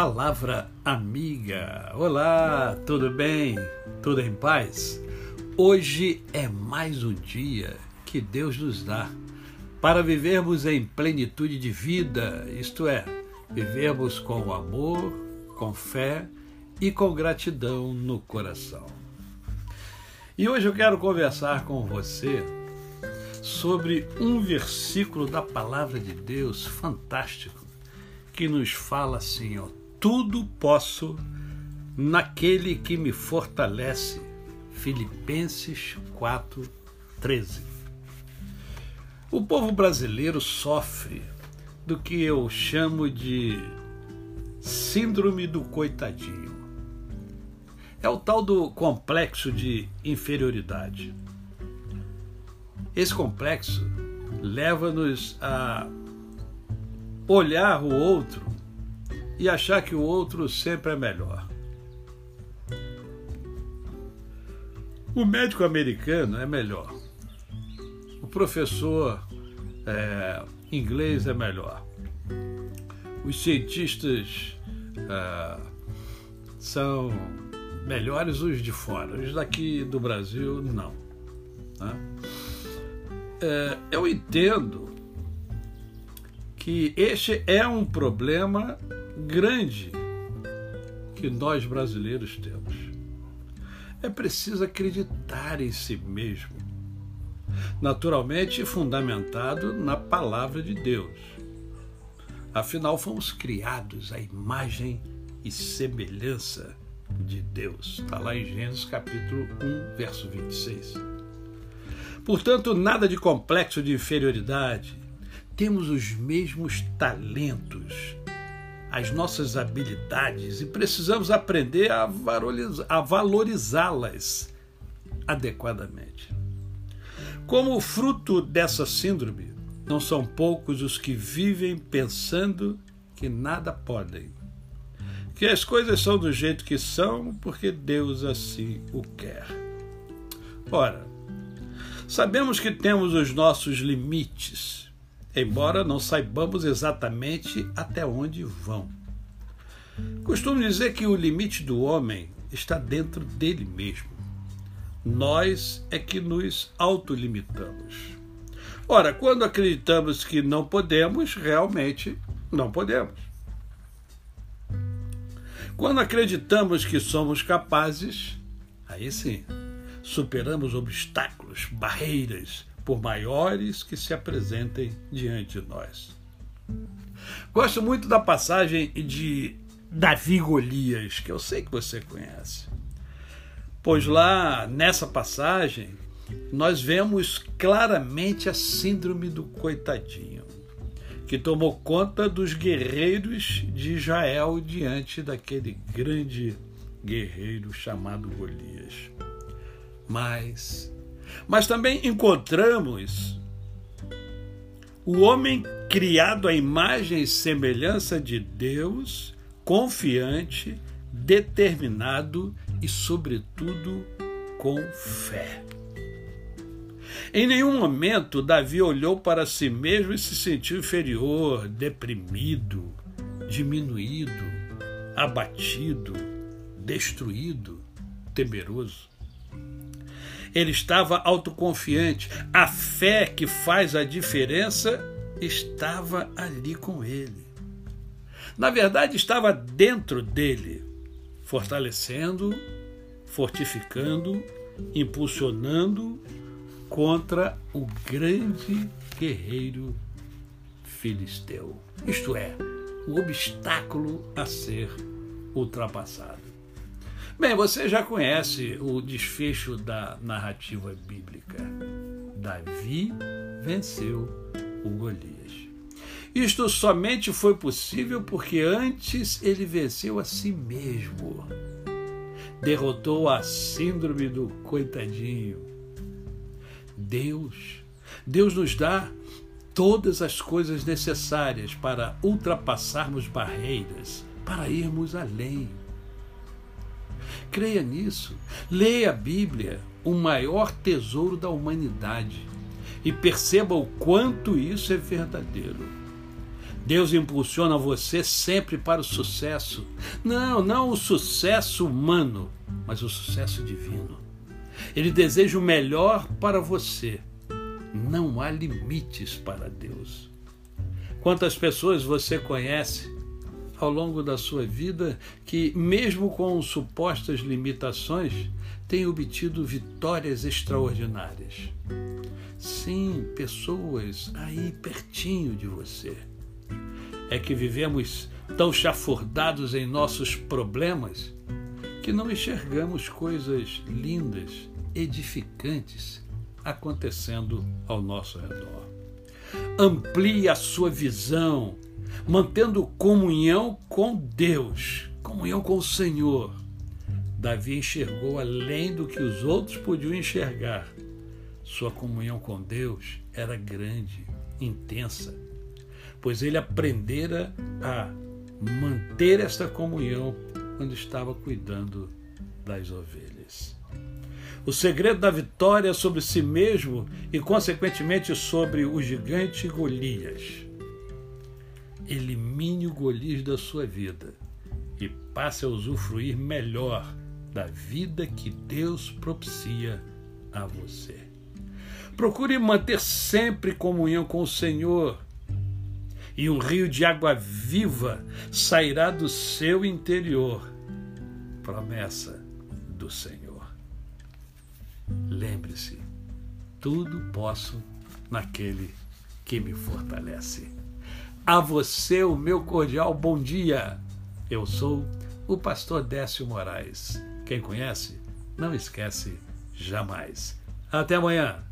Palavra Amiga. Olá, tudo bem? Tudo em paz? Hoje é mais um dia que Deus nos dá para vivermos em plenitude de vida, isto é, vivermos com amor, com fé e com gratidão no coração. E hoje eu quero conversar com você sobre um versículo da palavra de Deus fantástico que nos fala assim, ó, tudo posso naquele que me fortalece. Filipenses 4:13. O povo brasileiro sofre do que eu chamo de síndrome do coitadinho. É o tal do complexo de inferioridade. Esse complexo leva-nos a olhar o outro e achar que o outro sempre é melhor. O médico americano é melhor. O professor é, inglês é melhor. Os cientistas é, são melhores os de fora. Os daqui do Brasil, não. Né? É, eu entendo que este é um problema grande que nós brasileiros temos. É preciso acreditar em si mesmo, naturalmente fundamentado na palavra de Deus. Afinal, fomos criados à imagem e semelhança de Deus. Está lá em Gênesis capítulo 1, verso 26. Portanto, nada de complexo de inferioridade. Temos os mesmos talentos as nossas habilidades e precisamos aprender a valorizá-las adequadamente. Como fruto dessa síndrome, não são poucos os que vivem pensando que nada podem, que as coisas são do jeito que são porque Deus assim o quer. Ora, sabemos que temos os nossos limites embora não saibamos exatamente até onde vão. Costumo dizer que o limite do homem está dentro dele mesmo. Nós é que nos autolimitamos. Ora, quando acreditamos que não podemos, realmente não podemos. Quando acreditamos que somos capazes, aí sim, superamos obstáculos, barreiras, por maiores que se apresentem diante de nós. Gosto muito da passagem de Davi Golias, que eu sei que você conhece. Pois lá nessa passagem nós vemos claramente a síndrome do coitadinho, que tomou conta dos guerreiros de Israel diante daquele grande guerreiro chamado Golias. Mas mas também encontramos o homem criado à imagem e semelhança de Deus, confiante, determinado e, sobretudo, com fé. Em nenhum momento Davi olhou para si mesmo e se sentiu inferior, deprimido, diminuído, abatido, destruído, temeroso. Ele estava autoconfiante. A fé que faz a diferença estava ali com ele. Na verdade, estava dentro dele, fortalecendo, fortificando, impulsionando contra o grande guerreiro filisteu. Isto é, o obstáculo a ser ultrapassado. Bem, você já conhece o desfecho da narrativa bíblica. Davi venceu o Golias. Isto somente foi possível porque antes ele venceu a si mesmo. Derrotou a síndrome do coitadinho. Deus, Deus nos dá todas as coisas necessárias para ultrapassarmos barreiras, para irmos além. Creia nisso. Leia a Bíblia, o maior tesouro da humanidade, e perceba o quanto isso é verdadeiro. Deus impulsiona você sempre para o sucesso. Não, não o sucesso humano, mas o sucesso divino. Ele deseja o melhor para você. Não há limites para Deus. Quantas pessoas você conhece ao longo da sua vida que, mesmo com supostas limitações, têm obtido vitórias extraordinárias? Sim, pessoas aí pertinho de você. É que vivemos tão chafurdados em nossos problemas que não enxergamos coisas lindas, edificantes acontecendo ao nosso redor. Amplie a sua visão, mantendo comunhão com Deus, comunhão com o Senhor. Davi enxergou além do que os outros podiam enxergar. Sua comunhão com Deus era grande, intensa, pois ele aprendera a manter esta comunhão quando estava cuidando das ovelhas. O segredo da vitória sobre si mesmo e, consequentemente, sobre o gigante Golias. Elimine o Golias da sua vida e passe a usufruir melhor da vida que Deus propicia a você. Procure manter sempre comunhão com o Senhor, e um rio de água viva sairá do seu interior. Promessa do Senhor. Lembre-se, tudo posso naquele que me fortalece. A você o meu cordial bom dia. Eu sou o pastor Décio Moraes. Quem conhece, não esquece jamais. Até amanhã.